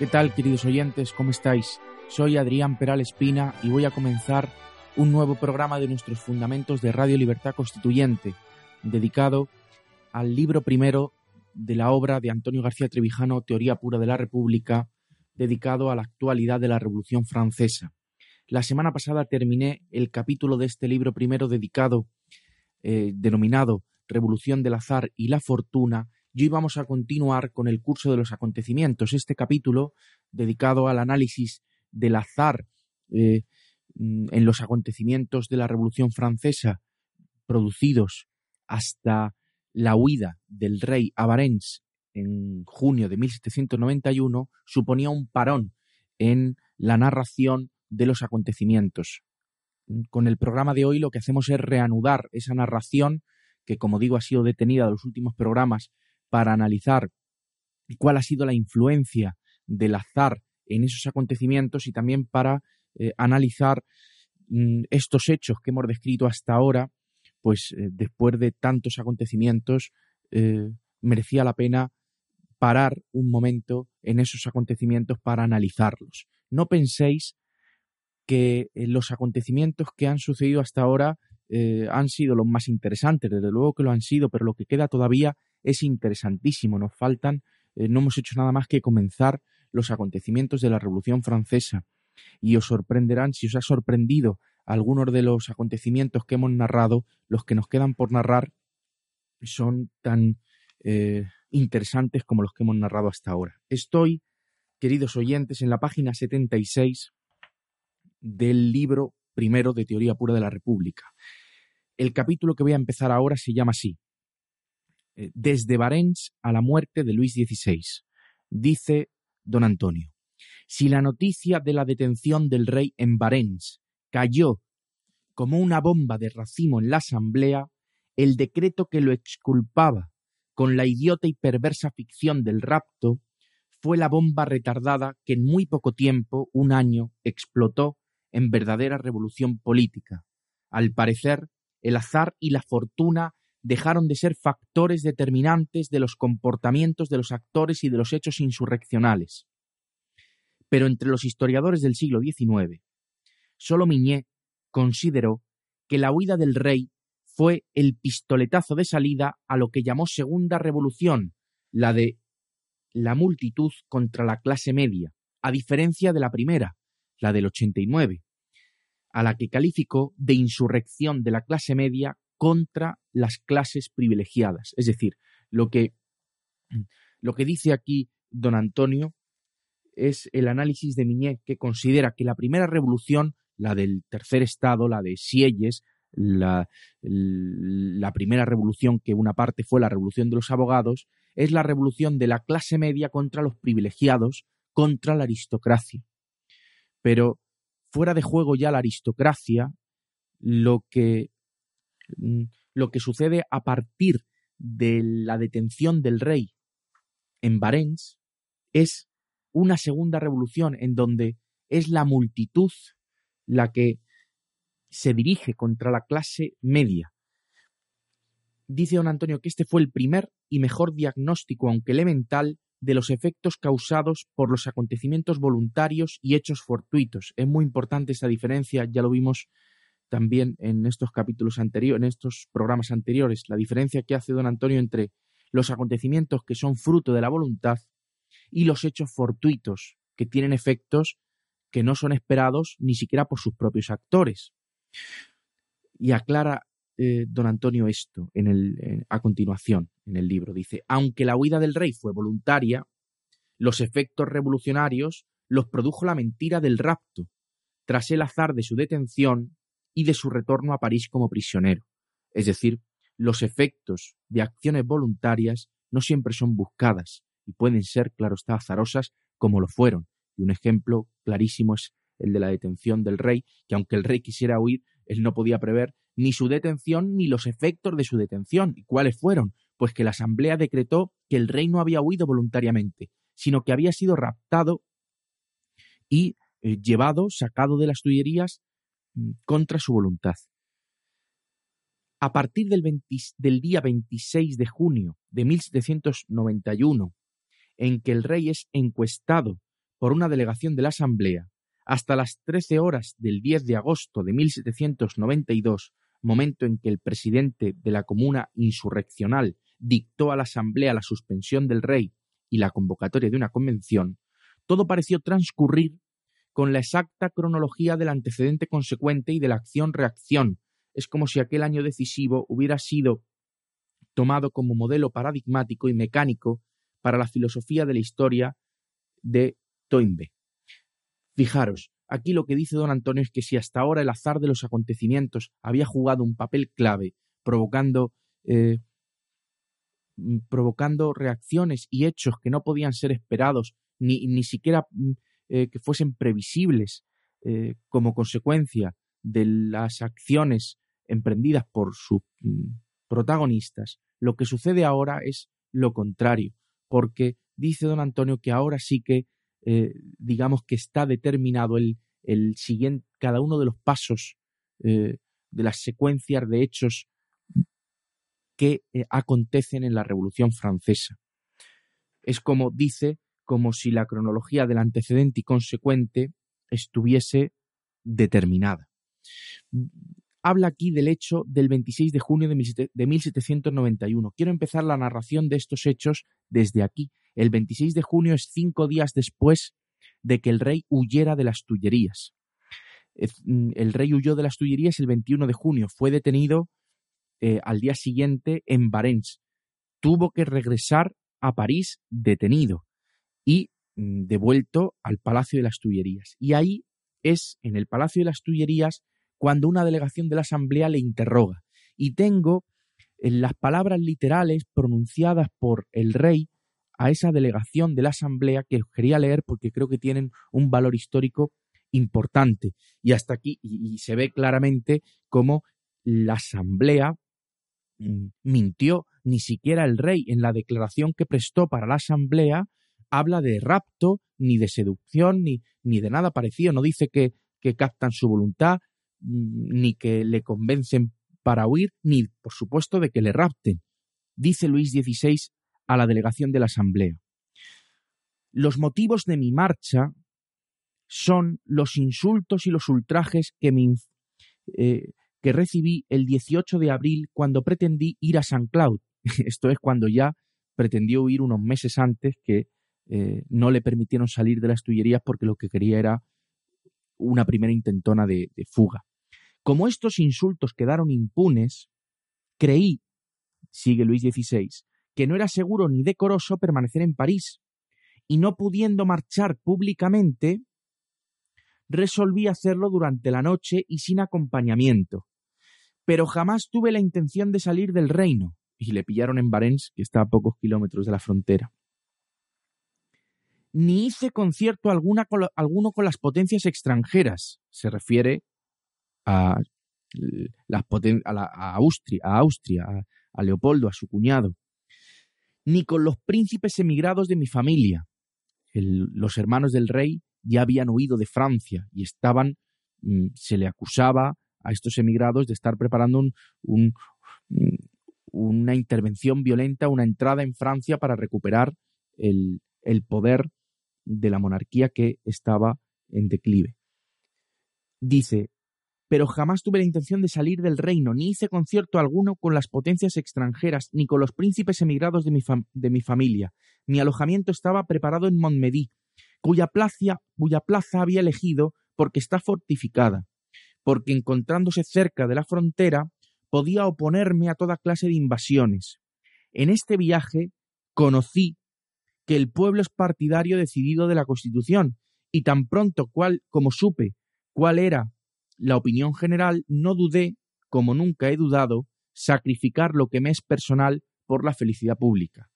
¿Qué tal, queridos oyentes? ¿Cómo estáis? Soy Adrián Peral Espina y voy a comenzar un nuevo programa de nuestros fundamentos de Radio Libertad Constituyente, dedicado al libro primero de la obra de Antonio García Trevijano, Teoría Pura de la República, dedicado a la actualidad de la Revolución Francesa. La semana pasada terminé el capítulo de este libro primero dedicado, eh, denominado Revolución del Azar y la Fortuna, y hoy vamos a continuar con el curso de los acontecimientos, este capítulo dedicado al análisis del azar eh, mm, en los acontecimientos de la Revolución Francesa producidos hasta la huida del rey a en junio de 1791 suponía un parón en la narración de los acontecimientos. Con el programa de hoy lo que hacemos es reanudar esa narración que, como digo, ha sido detenida de los últimos programas para analizar cuál ha sido la influencia del azar en esos acontecimientos y también para eh, analizar mm, estos hechos que hemos descrito hasta ahora, pues eh, después de tantos acontecimientos, eh, merecía la pena parar un momento en esos acontecimientos para analizarlos. No penséis que los acontecimientos que han sucedido hasta ahora han sido los más interesantes, desde luego que lo han sido, pero lo que queda todavía es interesantísimo. Nos faltan, eh, no hemos hecho nada más que comenzar los acontecimientos de la Revolución Francesa. Y os sorprenderán, si os ha sorprendido algunos de los acontecimientos que hemos narrado, los que nos quedan por narrar son tan eh, interesantes como los que hemos narrado hasta ahora. Estoy, queridos oyentes, en la página 76 del libro primero de Teoría Pura de la República. El capítulo que voy a empezar ahora se llama así, desde Barents a la muerte de Luis XVI. Dice don Antonio, si la noticia de la detención del rey en Barents cayó como una bomba de racimo en la asamblea, el decreto que lo exculpaba con la idiota y perversa ficción del rapto fue la bomba retardada que en muy poco tiempo, un año, explotó en verdadera revolución política. Al parecer, el azar y la fortuna dejaron de ser factores determinantes de los comportamientos de los actores y de los hechos insurreccionales. Pero entre los historiadores del siglo XIX, solo Miñé consideró que la huida del rey fue el pistoletazo de salida a lo que llamó segunda revolución, la de la multitud contra la clase media, a diferencia de la primera, la del 89, a la que calificó de insurrección de la clase media contra las clases privilegiadas. Es decir, lo que, lo que dice aquí don Antonio es el análisis de Miñé, que considera que la primera revolución, la del tercer estado, la de Sieyes, la, la, primera revolución, que una parte fue la revolución de los abogados, es la revolución de la clase media contra los privilegiados, contra la aristocracia. Pero fuera de juego ya la aristocracia, lo que lo que sucede a partir de la detención del rey en Barents es una segunda revolución en donde es la multitud la que se dirige contra la clase media. Dice don Antonio que este fue el primer y mejor diagnóstico, aunque elemental, de los efectos causados por los acontecimientos voluntarios y hechos fortuitos. Es muy importante esa diferencia, ya lo vimos también en estos capítulos anteriores, en estos programas anteriores, la diferencia que hace don Antonio entre los acontecimientos que son fruto de la voluntad y los hechos fortuitos que tienen efectos que no son esperados ni siquiera por sus propios actores. Y aclara eh, don Antonio esto en el, a continuación en el libro. Dice, aunque la huida del rey fue voluntaria, los efectos revolucionarios los produjo la mentira del rapto, tras el azar de su detención y de su retorno a París como prisionero. Es decir, los efectos de acciones voluntarias no siempre son buscadas y pueden ser, claro está, azarosas como lo fueron. Y un ejemplo clarísimo es el de la detención del rey, que aunque el rey quisiera huir, él no podía prever ni su detención ni los efectos de su detención. ¿Y cuáles fueron? Pues que la Asamblea decretó que el rey no había huido voluntariamente, sino que había sido raptado y eh, llevado, sacado de las Tullerías contra su voluntad. A partir del, del día 26 de junio de 1791, en que el rey es encuestado por una delegación de la Asamblea, hasta las 13 horas del 10 de agosto de 1792, momento en que el presidente de la comuna insurreccional dictó a la Asamblea la suspensión del rey y la convocatoria de una convención, todo pareció transcurrir con la exacta cronología del antecedente consecuente y de la acción-reacción. Es como si aquel año decisivo hubiera sido tomado como modelo paradigmático y mecánico para la filosofía de la historia de Toynbee. Fijaros, aquí lo que dice don Antonio es que si hasta ahora el azar de los acontecimientos había jugado un papel clave, provocando eh, mm, provocando reacciones y hechos que no podían ser esperados, ni, ni siquiera mm, eh, que fuesen previsibles eh, como consecuencia de las acciones emprendidas por sus mm, protagonistas, lo que sucede ahora es lo contrario, porque dice don Antonio que ahora sí que, eh, digamos que está determinado el, el, siguiente, cada uno de los pasos de las secuencias de hechos que acontecen en la Revolución Francesa. Es como dice como si la cronología del antecedente y consecuente estuviese determinada. Habla aquí del hecho del 26 de junio de 1791. Quiero empezar la narración de estos hechos desde aquí. El 26 de junio es cinco días después de que el rey huyera de las Tullerías. Mm, el rey huyó de las Tullerías el 21 de junio. Fue detenido eh, al día siguiente en Barents. Tuvo que regresar a París detenido y mm, devuelto al Palacio de las Tullerías. Y ahí es, en el Palacio de las Tullerías, cuando una delegación de la Asamblea le interroga. Y tengo en las palabras literales pronunciadas por el rey a esa delegación de la Asamblea que quería leer porque creo que tienen un valor histórico importante. Y hasta aquí, y, se ve claramente cómo la Asamblea mm, mintió, ni siquiera el rey en la declaración que prestó para la Asamblea habla de rapto, ni de seducción, ni, ni de nada parecido. No dice que, que captan su voluntad, mm, ni que le convencen para huir, ni, por supuesto, de que le rapten. Dice Luis XVI a la delegación de la Asamblea. Los motivos de mi marcha son los insultos y los ultrajes que, me, eh, que recibí el 18 de abril cuando pretendí ir a San Cloud. Esto es cuando ya pretendió huir unos meses antes que eh, no le permitieron salir de las Tullerías porque lo que quería era una primera intentona de, de fuga. Como estos insultos quedaron impunes, creí, sigue Luis XVI, que no era seguro ni decoroso permanecer en París, y no pudiendo marchar públicamente, resolví hacerlo durante la noche y sin acompañamiento. Pero jamás tuve la intención de salir del reino, y le pillaron en Barents, que está a pocos kilómetros de la frontera ni hice concierto alguna alguno con las potencias extranjeras. Se refiere a, las a, Austria, a, Austria a, Leopoldo, a su cuñado, ni con los príncipes emigrados de mi familia. los hermanos del rey ya habían huido de Francia y estaban, mm, se le acusaba a estos emigrados de estar preparando un, una intervención violenta, una entrada en Francia para recuperar el poder de la monarquía que estaba en declive. Dice, pero jamás tuve la intención de salir del reino, ni hice concierto alguno con las potencias extranjeras, ni con los príncipes emigrados de mi, de mi familia. Mi alojamiento estaba preparado en Montmedy, cuya plaza, cuya plaza había elegido porque está fortificada, porque encontrándose cerca de la frontera podía oponerme a toda clase de invasiones. En este viaje conocí que el pueblo es partidario decidido de la Constitución y tan pronto cual, como supe cuál era la opinión general, no dudé, como nunca he dudado, sacrificar lo que me es personal por la felicidad pública.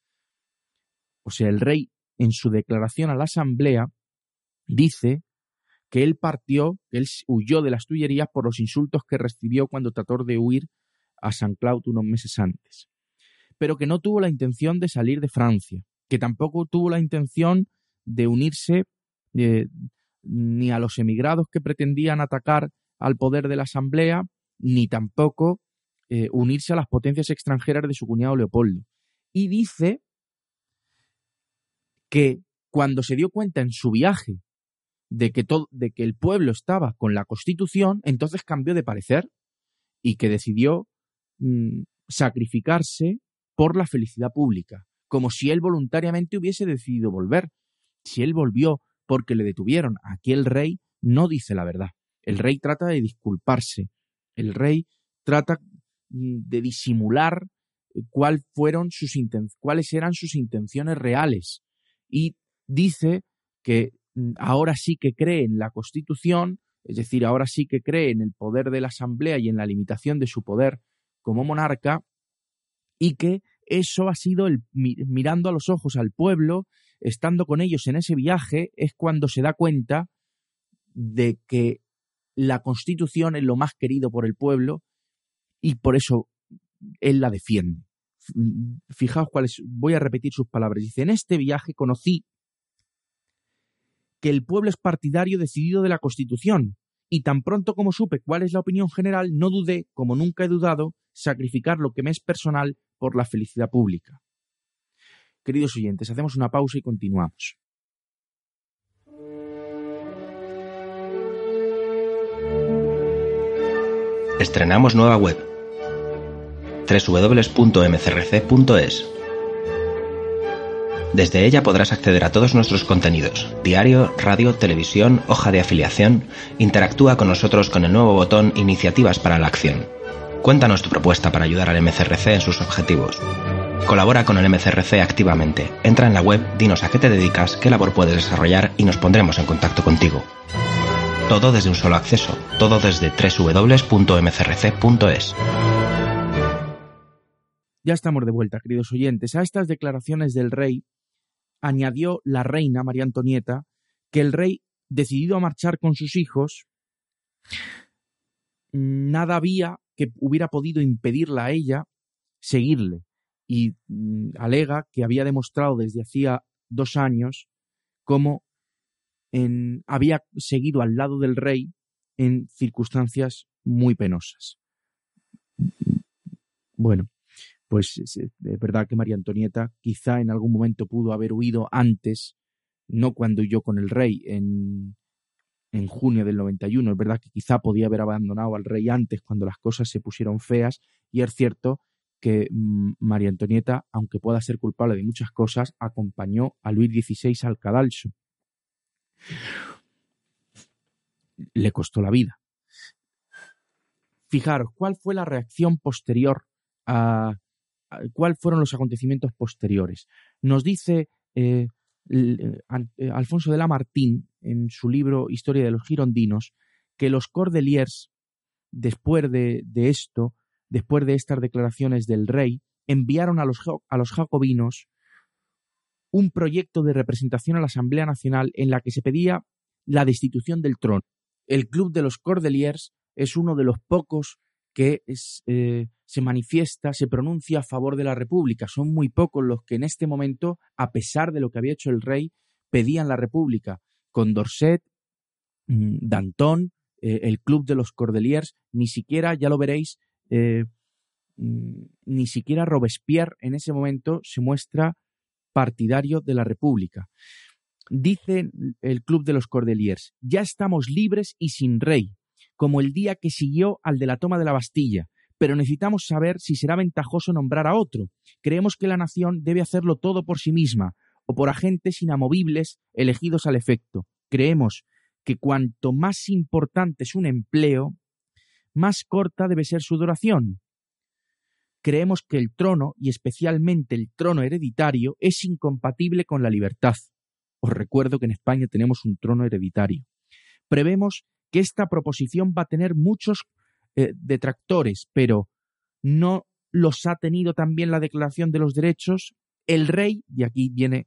O sea, el rey, en su declaración a la Asamblea, dice que él partió, que él huyó de las Tullerías por los insultos que recibió cuando trató de huir a San Cloud unos meses antes, pero que no tuvo la intención de salir de Francia, que tampoco tuvo la intención de unirse eh, ni a los emigrados que pretendían atacar al poder de la Asamblea, ni tampoco eh, unirse a las potencias extranjeras de su cuñado Leopoldo. Y dice que cuando se dio cuenta en su viaje de que, todo, de que el pueblo estaba con la Constitución, entonces cambió de parecer y que decidió mm, sacrificarse por la felicidad pública, como si él voluntariamente hubiese decidido volver. Si él volvió porque le detuvieron, aquí el rey no dice la verdad. El rey trata de disculparse. El rey trata mm, de disimular eh, cuál fueron sus cuáles eran sus intenciones reales. Y dice que mm, ahora sí que cree en la Constitución, es decir, ahora sí que cree en el poder de la Asamblea y en la limitación de su poder como monarca, y que eso ha sido el mirando a los ojos al pueblo, estando con ellos en ese viaje, es cuando se da cuenta de que la Constitución es lo más querido por el pueblo y por eso él la defiende. Fijaos cuáles, voy a repetir sus palabras. Dice, en este viaje conocí que el pueblo es partidario decidido de la Constitución, y tan pronto como supe cuál es la opinión general, no dudé, como nunca he dudado, sacrificar lo que me es personal por la felicidad pública. Queridos oyentes, hacemos una pausa y continuamos. Estrenamos nueva web www.mcrc.es desde ella podrás acceder a todos nuestros contenidos, diario, radio, televisión, hoja de afiliación. Interactúa con nosotros con el nuevo botón Iniciativas para la Acción. Cuéntanos tu propuesta para ayudar al MCRC en sus objetivos. Colabora con el MCRC activamente. Entra en la web, dinos a qué te dedicas, qué labor puedes desarrollar y nos pondremos en contacto contigo. Todo desde un solo acceso, todo desde www.mcrc.es. Ya estamos de vuelta, queridos oyentes. A estas declaraciones del rey añadió la reina María Antonieta que el rey, decidido a marchar con sus hijos, nada había que hubiera podido impedirla a ella seguirle y mm, alega que había demostrado desde hacía dos años cómo había seguido al lado del rey en circunstancias muy penosas. Bueno, pues es verdad que María Antonieta quizá en algún momento pudo haber huido antes, no cuando huyó con el rey en, en junio del 91. Es verdad que quizá podía haber abandonado al rey antes cuando las cosas se pusieron feas y es cierto que mm, María Antonieta, aunque pueda ser culpable de muchas cosas, acompañó a Luis XVI al cadalso. Le costó la vida. Fijaros, ¿cuál fue la reacción posterior a, cuáles fueron los acontecimientos posteriores. Nos dice eh, Alfonso de Lamartín en su libro Historia de los Girondinos que los Cordeliers, después de, esto, después de estas declaraciones del rey, enviaron a los, a los jacobinos un proyecto de representación a la Asamblea Nacional en la que se pedía la destitución del trono. El Club de los Cordeliers es uno de los pocos que eh, se manifiesta, se pronuncia a favor de la República. Son muy pocos los que en este momento, a pesar de lo que había hecho el rey, pedían la República. Con Dorset, mm, Danton, eh, el Club de los Cordeliers, ni siquiera, ya lo veréis, eh, mm, ni siquiera Robespierre en ese momento se muestra partidario de la República. Dice el Club de los Cordeliers, ya estamos libres y sin rey como el día que siguió al de la toma de la Bastilla, pero necesitamos saber si será ventajoso nombrar a otro. Creemos que la nación debe hacerlo todo por sí misma, o por agentes inamovibles elegidos al efecto. Creemos que cuanto más importante es un empleo, más corta debe ser su duración. Creemos que el trono, y especialmente el trono hereditario, es incompatible con la libertad. Os recuerdo que en España tenemos un trono hereditario. Prevemos que esta proposición va a tener muchos eh, detractores, pero no los ha tenido también la Declaración de los Derechos. El rey, y aquí viene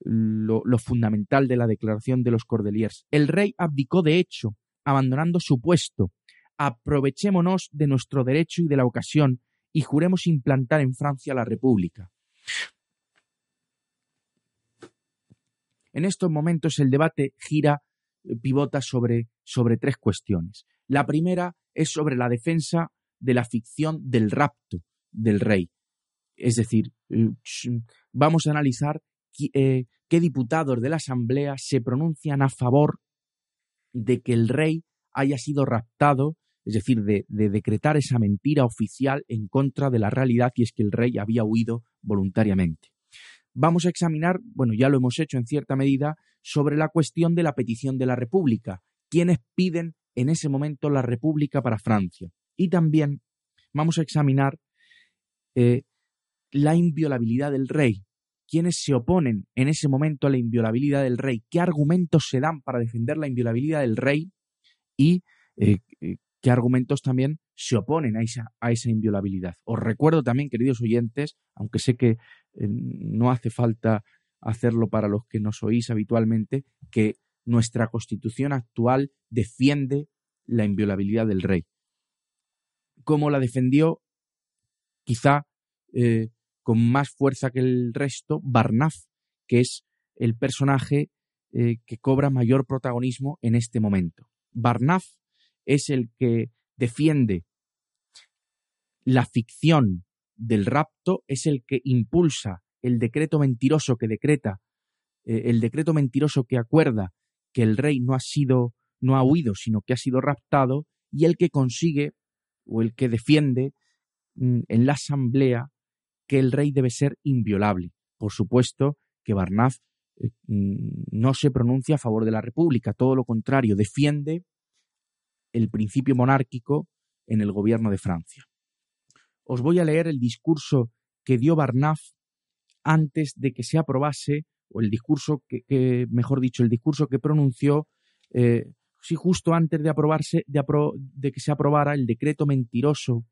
lo, lo, fundamental de la Declaración de los Cordeliers, el rey abdicó de hecho, abandonando su puesto. Aprovechémonos de nuestro derecho y de la ocasión y juremos implantar en Francia la República. En estos momentos el debate gira, pivota sobre, sobre tres cuestiones. La primera es sobre la defensa de la ficción del rapto del rey. Es decir, eh, vamos a analizar eh, qué diputados de la Asamblea se pronuncian a favor de que el rey haya sido raptado, es decir, de, de, decretar esa mentira oficial en contra de la realidad y es que el rey había huido voluntariamente vamos a examinar, bueno, ya lo hemos hecho en cierta medida, sobre la cuestión de la petición de la República. ¿Quiénes piden en ese momento la República para Francia? Y también vamos a examinar eh, la inviolabilidad del rey. ¿Quiénes se oponen en ese momento a la inviolabilidad del rey? ¿Qué argumentos se dan para defender la inviolabilidad del rey? Y eh, eh, qué argumentos también se oponen a esa, a esa inviolabilidad. Os recuerdo también, queridos oyentes, aunque sé que eh, no hace falta hacerlo para los que nos oís habitualmente, que nuestra constitución actual defiende la inviolabilidad del rey. Como la defendió, quizá eh, con más fuerza que el resto, Barnaf, que es el personaje eh, que cobra mayor protagonismo en este momento. Barnaf es el que defiende la ficción del rapto, es el que impulsa el decreto mentiroso que decreta, eh, el decreto mentiroso que acuerda que el rey no ha sido, no ha huido, sino que ha sido raptado, y el que consigue o el que defiende mm, en la asamblea que el rey debe ser inviolable. Por supuesto que Barnaz eh, mm, no se pronuncia a favor de la República, todo lo contrario, defiende el principio monárquico en el gobierno de Francia. Os voy a leer el discurso que dio Barnaf antes de que se aprobase, o el discurso que, mejor dicho, el discurso que pronunció, eh, sí, justo antes de aprobarse, de, de que se aprobara el decreto mentiroso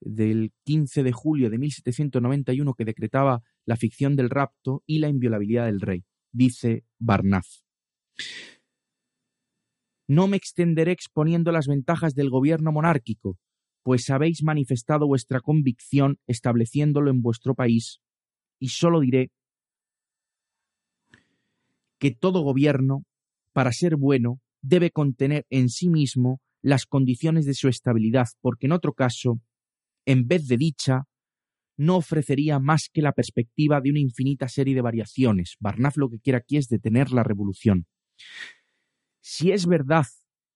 del 15 de julio de 1791 que decretaba la ficción del rapto y la inviolabilidad del rey, dice Barnaf. No me extenderé exponiendo las ventajas del gobierno monárquico, pues habéis manifestado vuestra convicción estableciéndolo en vuestro país, y solo diré que todo gobierno, para ser bueno, debe contener en sí mismo las condiciones de su estabilidad, porque en otro caso, en vez de dicha, no ofrecería más que la perspectiva de una infinita serie de variaciones. Barnaf lo que quiere aquí es detener la revolución. Si es verdad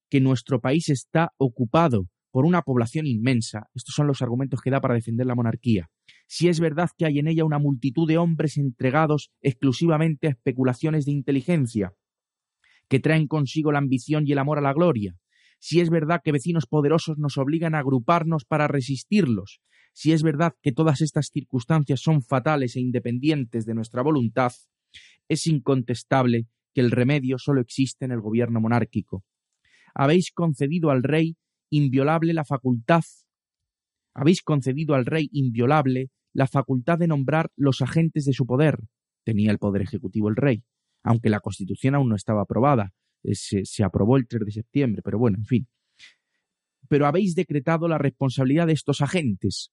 que nuestro país está ocupado por una población inmensa, estos son los argumentos que da para defender la monarquía, si es verdad que hay en ella una multitud de hombres entregados exclusivamente a especulaciones de inteligencia, que traen consigo la ambición y el amor a la gloria, si es verdad que vecinos poderosos nos obligan a agruparnos para resistirlos, si es verdad que todas estas circunstancias son fatales e independientes de nuestra voluntad, es incontestable que el remedio solo existe en el gobierno monárquico. Habéis concedido al rey inviolable la facultad, habéis concedido al rey inviolable la facultad de nombrar los agentes de su poder. Tenía el poder ejecutivo el rey, aunque la constitución aún no estaba aprobada. Eh, se, se aprobó el 3 de septiembre, pero bueno, en fin. Pero habéis decretado la responsabilidad de estos agentes,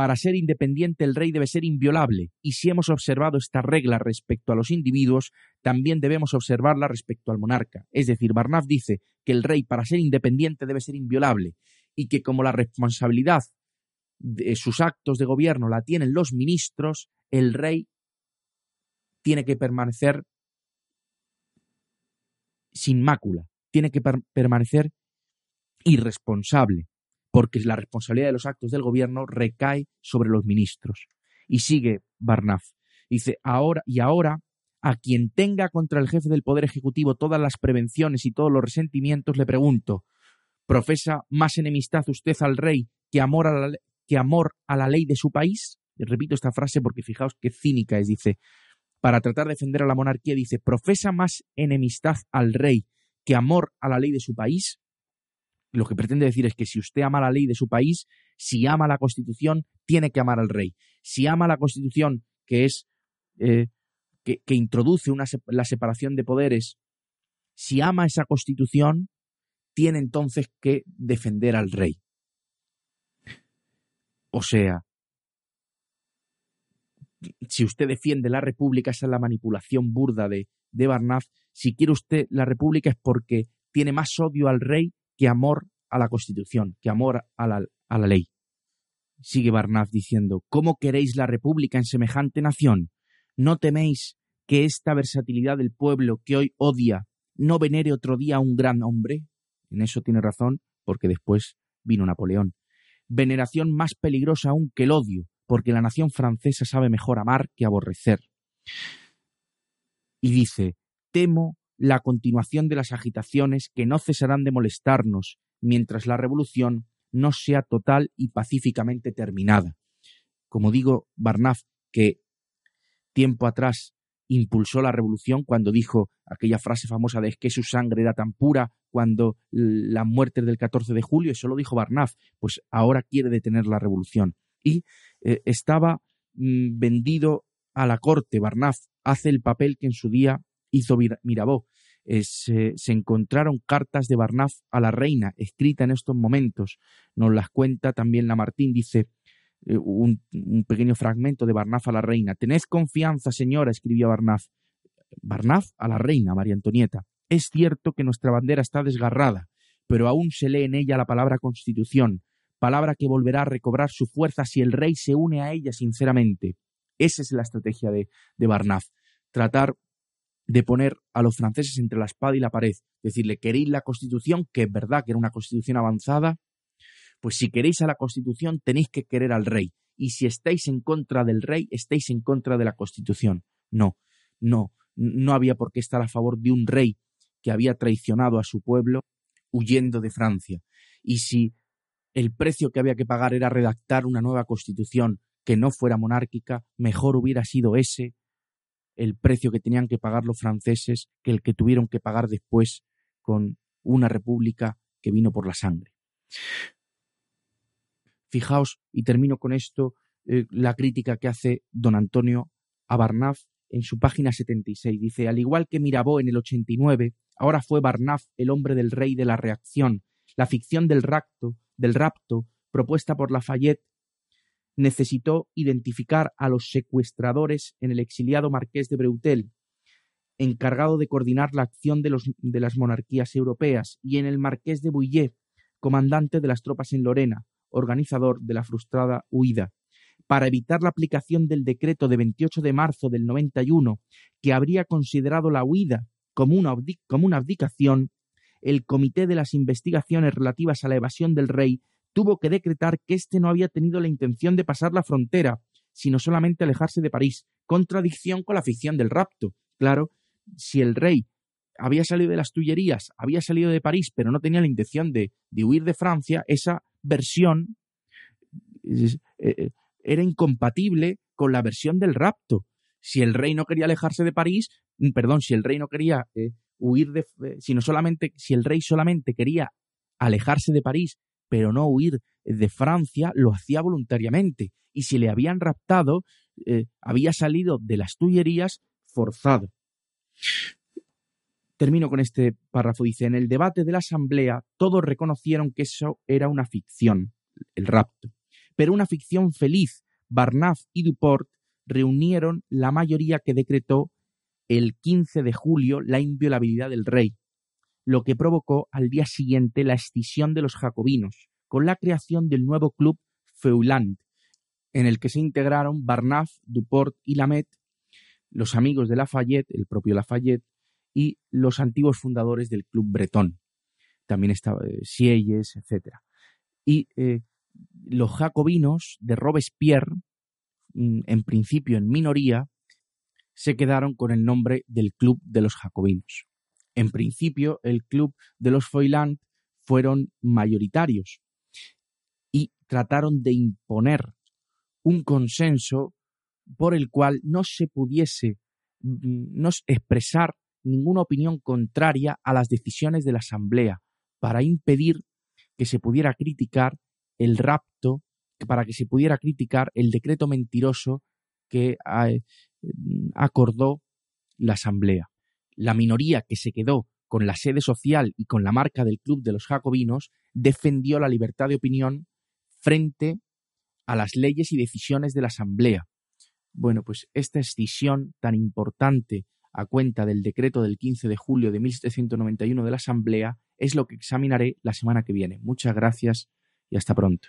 para ser independiente el rey debe ser inviolable, y si hemos observado esta regla respecto a los individuos, también debemos observarla respecto al monarca. Es decir, Barnaf dice que el rey para ser independiente debe ser inviolable, y que como la responsabilidad de sus actos de gobierno la tienen los ministros, el rey tiene que permanecer sin mácula, tiene que permanecer irresponsable porque la responsabilidad de los actos del gobierno recae sobre los ministros. Y sigue Barnaf. Dice, ahora y ahora, a quien tenga contra el jefe del Poder Ejecutivo todas las prevenciones y todos los resentimientos, le pregunto, ¿profesa más enemistad usted al rey que amor a la, que amor a la ley de su país? Repito esta frase porque fijaos qué cínica es. Dice, para tratar de defender a la monarquía, dice, profesa más enemistad al rey que amor a la ley de su país. Lo que pretende decir es que si usted ama la ley de su país, si ama la Constitución, tiene que amar al rey. Si ama la Constitución, que es eh, que, introduce la separación de poderes, si ama esa Constitución, tiene entonces que defender al rey. O sea, si usted defiende la República, esa es la manipulación burda de, de Barnaf. Si quiere usted la República es porque tiene más odio al rey que amor a la Constitución, que amor a la, a la ley. Sigue Barnaf diciendo, ¿cómo queréis la República en semejante nación? ¿No teméis que esta versatilidad del pueblo que hoy odia no venere otro día a un gran hombre? En eso tiene razón, porque después vino Napoleón. Veneración más peligrosa aún que el odio, porque la nación francesa sabe mejor amar que aborrecer. Y dice, temo la continuación de las agitaciones que no cesarán de molestarnos mientras la revolución no sea total y pacíficamente terminada. Como digo, Barnaf, que tiempo atrás impulsó la revolución cuando dijo aquella frase famosa de es que su sangre era tan pura cuando la muerte del 14 de julio, eso lo dijo Barnaf, pues ahora quiere detener la revolución y eh, estaba mm, vendido a la corte. Barnaf hace el papel que en su día hizo Mirabeau. Eh, se, encontraron cartas de Barnaf a la reina, escritas en estos momentos. Nos las cuenta también Lamartín, dice eh, un, un, pequeño fragmento de Barnaf a la reina. Tened confianza, señora, escribía Barnaf. Barnaf a la reina, María Antonieta. Es cierto que nuestra bandera está desgarrada, pero aún se lee en ella la palabra Constitución palabra que volverá a recobrar su fuerza si el rey se une a ella sinceramente. Esa es la estrategia de, de Barnaf. Tratar de poner a los franceses entre la espada y la pared. Decirle, ¿queréis la constitución? Que es verdad que era una constitución avanzada. Pues si queréis a la constitución, tenéis que querer al rey. Y si estáis en contra del rey, estáis en contra de la constitución. No, no, no había por qué estar a favor de un rey que había traicionado a su pueblo huyendo de Francia. Y si el precio que había que pagar era redactar una nueva constitución que no fuera monárquica, mejor hubiera sido ese el precio que tenían que pagar los franceses que el que tuvieron que pagar después con una república que vino por la sangre. Fijaos, y termino con esto, eh, la crítica que hace don Antonio a Barnaf en su página 76. Dice, al igual que Mirabeau en el 89, ahora fue Barnaf el hombre del rey de la reacción, la ficción del rapto, del rapto propuesta por Lafayette necesitó identificar a los secuestradores en el exiliado marqués de Breutel, encargado de coordinar la acción de, las monarquías europeas, y en el marqués de Bouillet, comandante de las tropas en Lorena, organizador de la frustrada huida. Para evitar la aplicación del decreto de 28 de marzo del 91, que habría considerado la huida como una abdicación, el Comité de las Investigaciones relativas a la evasión del rey tuvo que decretar que éste no había tenido la intención de pasar la frontera, sino solamente alejarse de París, contradicción con la ficción del rapto. Claro, si el rey había salido de las Tullerías, había salido de París, pero no tenía la intención de, huir de Francia, esa versión eh, eh, era incompatible con la versión del rapto. Si el rey no quería alejarse de París, perdón, si el rey no quería eh, huir de, sino solamente, si el rey solamente quería alejarse de París, pero no huir de Francia, lo hacía voluntariamente. Y si le habían raptado, eh, había salido de las Tullerías forzado. Termino con este párrafo. Dice, en el debate de la Asamblea todos reconocieron que eso era una ficción, el rapto, pero una ficción feliz. Barnaf y Duport reunieron la mayoría que decretó el 15 de julio la inviolabilidad del rey, lo que provocó al día siguiente la escisión de los jacobinos, con la creación del nuevo club Feuland, en el que se integraron Barnaf, Duport y Lamet, los amigos de Lafayette, el propio Lafayette, y los antiguos fundadores del club bretón. También estaba eh, Sieyes, etc. Y eh, los jacobinos de Robespierre, mm, en principio en minoría, se quedaron con el nombre del Club de los Jacobinos. En principio, el Club de los Foyland fueron mayoritarios y trataron de imponer un consenso por el cual no se pudiese mm, no expresar ninguna opinión contraria a las decisiones de la Asamblea para impedir que se pudiera criticar el rapto, para que se pudiera criticar el decreto mentiroso que eh, acordó la Asamblea. La minoría que se quedó con la sede social y con la marca del Club de los Jacobinos defendió la libertad de opinión frente a las leyes y decisiones de la Asamblea. Bueno, pues esta escisión tan importante a cuenta del decreto del 15 de julio de 1791 de la Asamblea es lo que examinaré la semana que viene. Muchas gracias y hasta pronto.